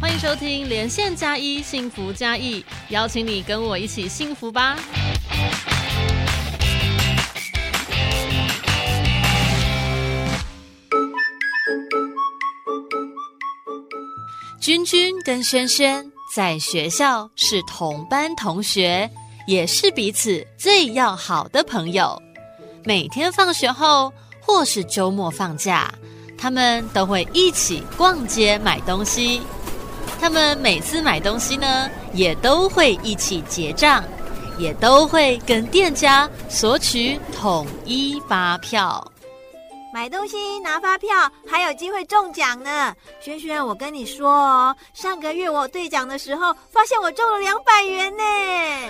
欢迎收听连线加一幸福加一，邀请你跟我一起幸福吧。君君跟轩轩在学校是同班同学，也是彼此最要好的朋友。每天放学后或是周末放假，他们都会一起逛街买东西。他们每次买东西呢，也都会一起结账，也都会跟店家索取统一发票。买东西拿发票，还有机会中奖呢。轩轩，我跟你说哦，上个月我兑奖的时候，发现我中了两百元呢。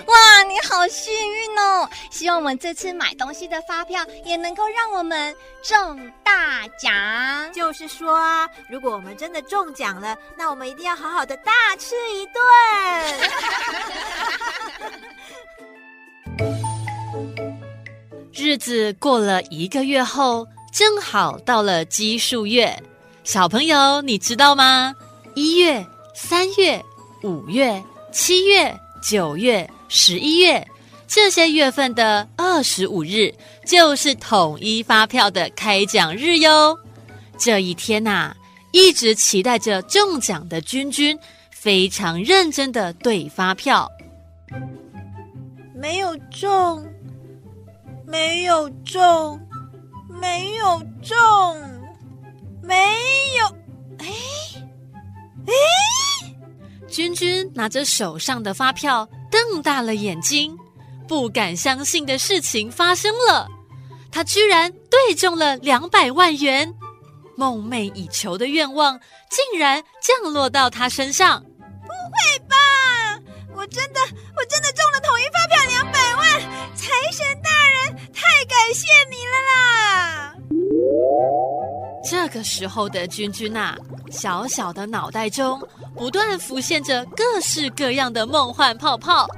哇，你好幸运哦！希望我们这次买东西的发票也能够让我们中大奖。就是说啊，如果我们真的中奖了，那我们一定要好好的大吃一顿。日子过了一个月后。正好到了奇数月，小朋友你知道吗？一月、三月、五月、七月、九月、十一月这些月份的二十五日，就是统一发票的开奖日哟。这一天呐，一直期待着中奖的君君，非常认真的对发票，没有中，没有中。没有中，没有，哎，哎！君君拿着手上的发票，瞪大了眼睛，不敢相信的事情发生了，他居然对中了两百万元，梦寐以求的愿望竟然降落到他身上。不会吧？我真的，我真的中了统一发票两百万！财神大人，太感谢你了啦！这个时候的君君呐，小小的脑袋中不断浮现着各式各样的梦幻泡泡。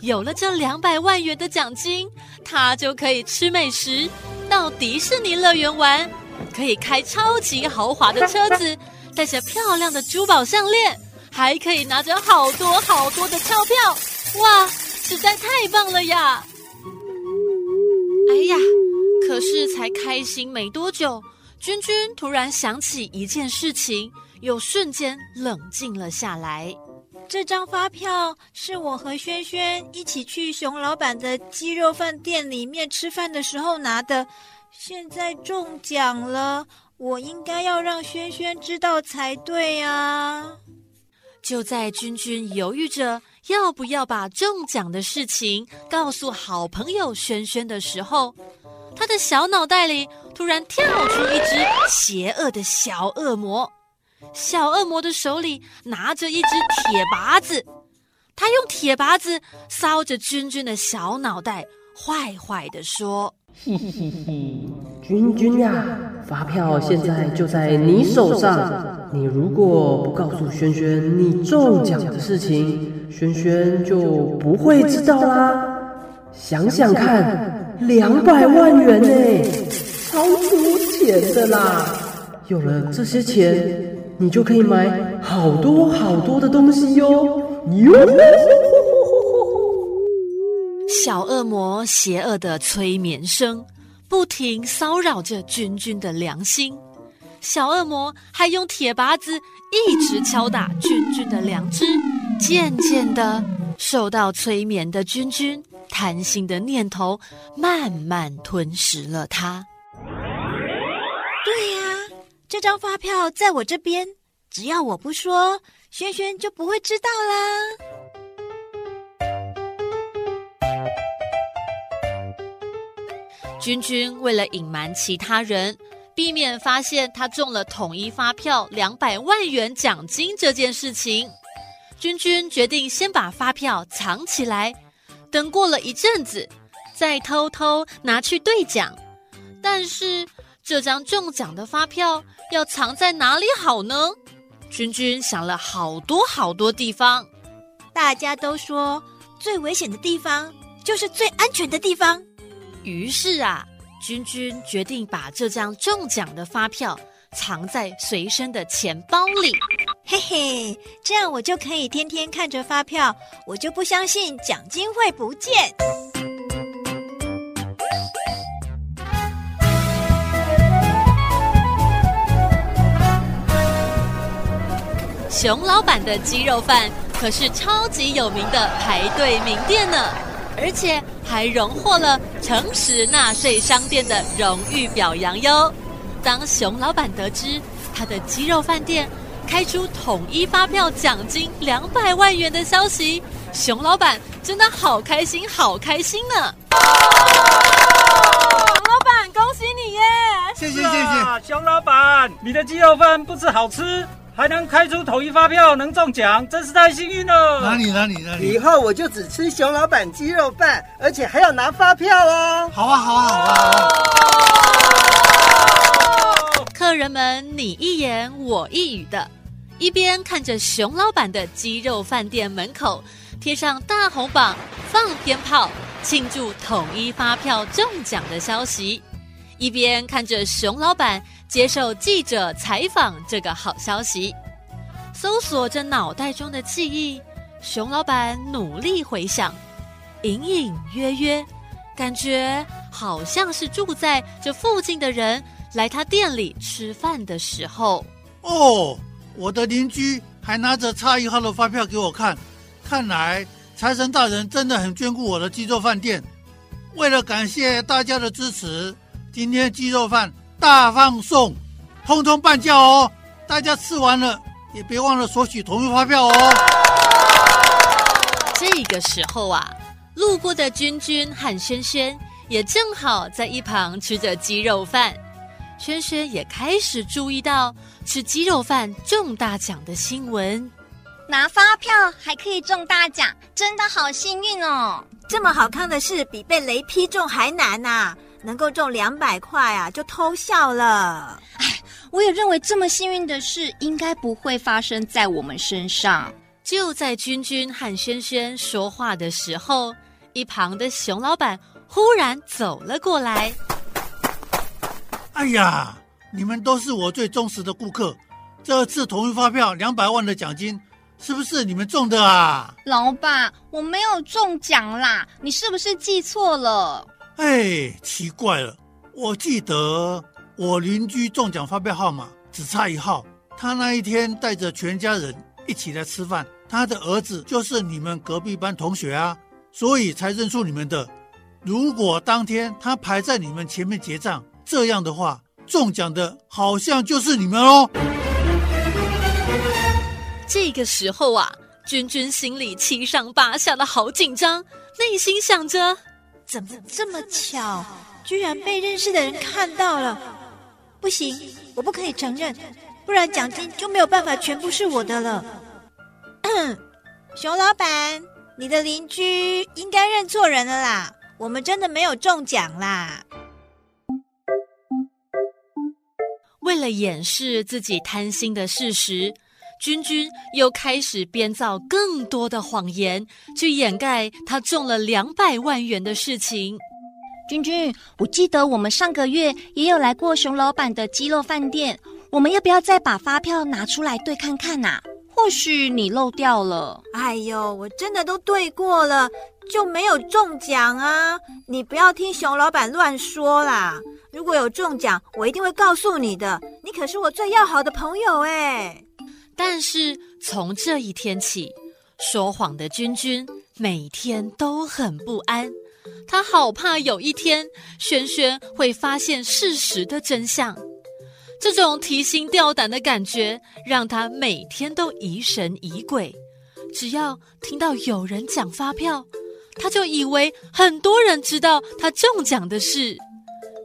有了这两百万元的奖金，他就可以吃美食，到迪士尼乐园玩，可以开超级豪华的车子，带着漂亮的珠宝项链。还可以拿着好多好多的钞票，哇，实在太棒了呀！哎呀，可是才开心没多久，君君突然想起一件事情，又瞬间冷静了下来。这张发票是我和轩轩一起去熊老板的鸡肉饭店里面吃饭的时候拿的，现在中奖了，我应该要让轩轩知道才对啊！就在君君犹豫着要不要把中奖的事情告诉好朋友轩轩的时候，他的小脑袋里突然跳出一只邪恶的小恶魔。小恶魔的手里拿着一只铁耙子，他用铁耙子搔着君君的小脑袋，坏坏的说：“，君君呀，发票现在就在你手上。”你如果不告诉轩轩你中奖的事情，轩轩就不会知道啦。想想看，两百万元呢，超出钱的啦！有了这些钱，你就可以买好多好多的东西哟。哟！小恶魔邪恶的催眠声，不停骚扰着君君的良心。小恶魔还用铁耙子一直敲打君君的良知，渐渐的受到催眠的君君，贪心的念头慢慢吞噬了他。对呀，这张发票在我这边，只要我不说，轩轩就不会知道啦。君君为了隐瞒其他人。避免发现他中了统一发票两百万元奖金这件事情，君君决定先把发票藏起来，等过了一阵子，再偷偷拿去兑奖。但是这张中奖的发票要藏在哪里好呢？君君想了好多好多地方，大家都说最危险的地方就是最安全的地方。于是啊。君君决定把这张中奖的发票藏在随身的钱包里。嘿嘿，这样我就可以天天看着发票，我就不相信奖金会不见。熊老板的鸡肉饭可是超级有名的排队名店呢，而且还荣获了诚实纳税商店的荣誉表扬哟。当熊老板得知他的鸡肉饭店开出统一发票奖金两百万元的消息，熊老板真的好开心，好开心呢！熊老板，恭喜你耶！谢谢谢谢，熊老板，你的鸡肉饭不止好吃。还能开出统一发票，能中奖，真是太幸运了！哪里哪里哪里？以后我就只吃熊老板鸡肉饭，而且还要拿发票哦！好啊好啊好啊！客人们你一言我一语的，一边看着熊老板的鸡肉饭店门口贴上大红榜、放鞭炮庆祝统一发票中奖的消息，一边看着熊老板。接受记者采访这个好消息，搜索着脑袋中的记忆，熊老板努力回想，隐隐约约，感觉好像是住在这附近的人来他店里吃饭的时候。哦，我的邻居还拿着差一号的发票给我看，看来财神大人真的很眷顾我的鸡肉饭店。为了感谢大家的支持，今天鸡肉饭。大放送，通通半价哦！大家吃完了也别忘了索取同一发票哦。这个时候啊，路过的君君和轩轩也正好在一旁吃着鸡肉饭。轩轩也开始注意到吃鸡肉饭中大奖的新闻，拿发票还可以中大奖，真的好幸运哦！这么好看的事，比被雷劈中还难呐！能够中两百块啊，就偷笑了。哎，我也认为这么幸运的事应该不会发生在我们身上。就在君君和轩轩说话的时候，一旁的熊老板忽然走了过来。哎呀，你们都是我最忠实的顾客，这次同一发票两百万的奖金，是不是你们中的啊？老板，我没有中奖啦，你是不是记错了？哎，奇怪了，我记得我邻居中奖发票号码只差一号，他那一天带着全家人一起来吃饭，他的儿子就是你们隔壁班同学啊，所以才认出你们的。如果当天他排在你们前面结账，这样的话，中奖的好像就是你们哦。这个时候啊，君君心里七上八下的好紧张，内心想着。怎么这么巧，居然被认识的人看到了？不行，我不可以承认，不然奖金就没有办法全部是我的了。熊老板，你的邻居应该认错人了啦，我们真的没有中奖啦。为了掩饰自己贪心的事实。君君又开始编造更多的谎言，去掩盖他中了两百万元的事情。君君，我记得我们上个月也有来过熊老板的鸡肉饭店，我们要不要再把发票拿出来对看看呐？或许你漏掉了。哎呦，我真的都对过了，就没有中奖啊！你不要听熊老板乱说啦。如果有中奖，我一定会告诉你的。你可是我最要好的朋友哎。但是从这一天起，说谎的君君每天都很不安，他好怕有一天轩轩会发现事实的真相。这种提心吊胆的感觉让他每天都疑神疑鬼。只要听到有人讲发票，他就以为很多人知道他中奖的事，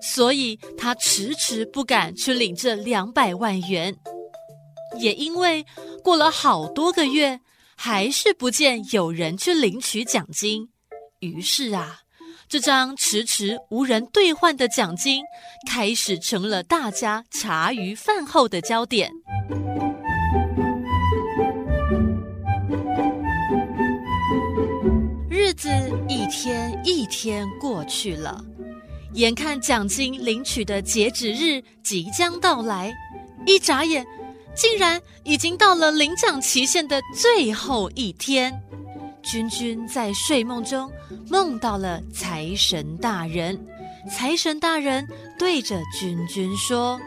所以他迟迟不敢去领这两百万元。也因为过了好多个月，还是不见有人去领取奖金，于是啊，这张迟迟无人兑换的奖金，开始成了大家茶余饭后的焦点。日子一天一天过去了，眼看奖金领取的截止日即将到来，一眨眼。竟然已经到了领奖期限的最后一天。君君在睡梦中梦到了财神大人，财神大人对着君君说：“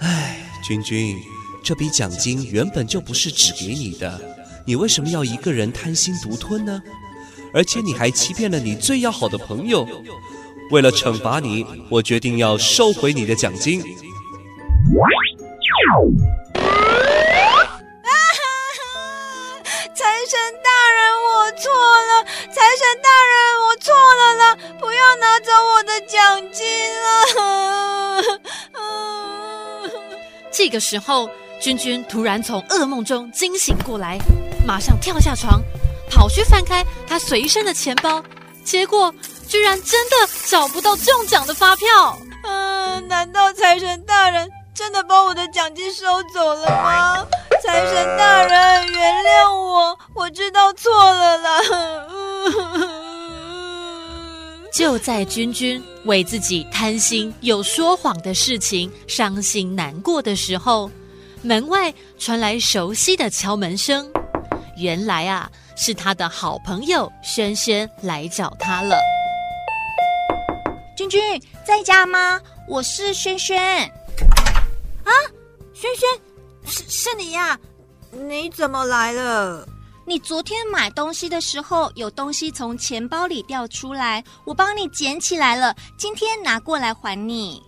哎，君君，这笔奖金原本就不是只给你的，你为什么要一个人贪心独吞呢？而且你还欺骗了你最要好的朋友。为了惩罚你，我决定要收回你的奖金。啊哈哈！财神大人，我错了！财神大人，我错了啦！不要拿走我的奖金啊！这个时候，君君突然从噩梦中惊醒过来，马上跳下床。跑去翻开他随身的钱包，结果居然真的找不到中奖的发票。嗯，难道财神大人真的把我的奖金收走了吗？财神大人，原谅我，我知道错了啦。就在君君为自己贪心又说谎的事情伤心难过的时候，门外传来熟悉的敲门声。原来啊，是他的好朋友轩轩来找他了。君君在家吗？我是轩轩。啊，轩轩，是是你呀？你怎么来了？你昨天买东西的时候，有东西从钱包里掉出来，我帮你捡起来了，今天拿过来还你。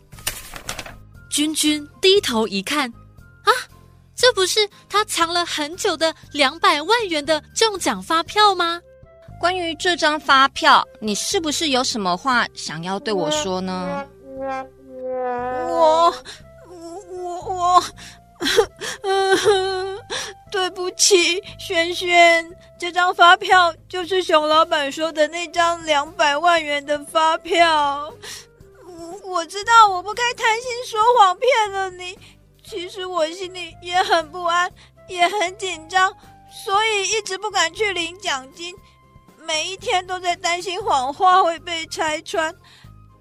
君君低头一看，啊，这不是他藏了很久的两百万元的中奖发票吗？关于这张发票，你是不是有什么话想要对我说呢？我，我，我。对不起，轩轩，这张发票就是熊老板说的那张两百万元的发票。我知道我不该贪心说谎骗了你，其实我心里也很不安，也很紧张，所以一直不敢去领奖金，每一天都在担心谎话会被拆穿。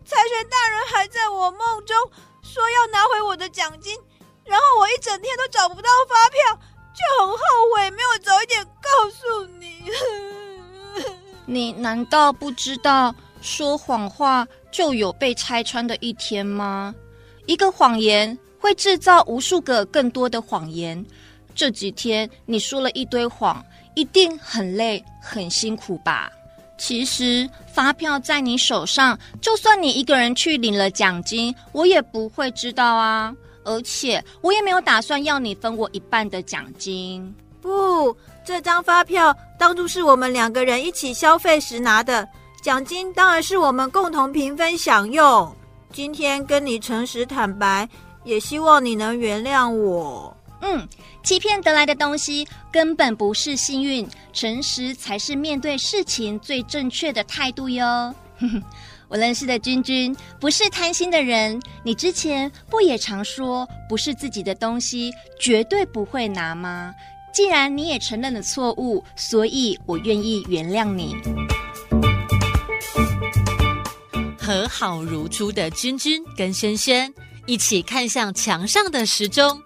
财神大人还在我梦中说要拿回我的奖金。然后我一整天都找不到发票，就很后悔没有早一点告诉你。你难道不知道说谎话就有被拆穿的一天吗？一个谎言会制造无数个更多的谎言。这几天你说了一堆谎，一定很累很辛苦吧？其实发票在你手上，就算你一个人去领了奖金，我也不会知道啊。而且我也没有打算要你分我一半的奖金。不，这张发票当初是我们两个人一起消费时拿的，奖金当然是我们共同平分享用。今天跟你诚实坦白，也希望你能原谅我。嗯，欺骗得来的东西根本不是幸运，诚实才是面对事情最正确的态度哟。我认识的君君不是贪心的人，你之前不也常说不是自己的东西绝对不会拿吗？既然你也承认了错误，所以我愿意原谅你。和好如初的君君跟轩轩一起看向墙上的时钟，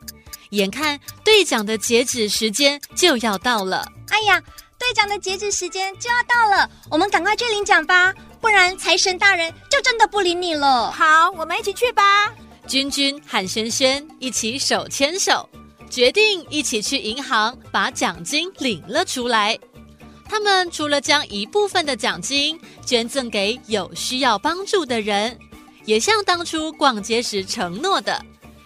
眼看兑奖的截止时间就要到了。哎呀，兑奖的截止时间就要到了，我们赶快去领奖吧。不然财神大人就真的不理你了。好，我们一起去吧。君君和轩轩一起手牵手，决定一起去银行把奖金领了出来。他们除了将一部分的奖金捐赠给有需要帮助的人，也像当初逛街时承诺的，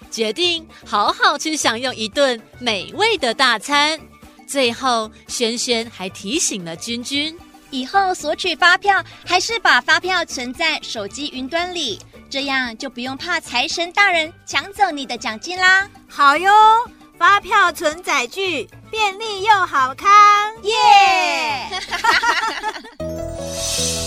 决定好好去享用一顿美味的大餐。最后，轩轩还提醒了君君。以后索取发票，还是把发票存在手机云端里，这样就不用怕财神大人抢走你的奖金啦。好哟，发票存载具，便利又好看，耶！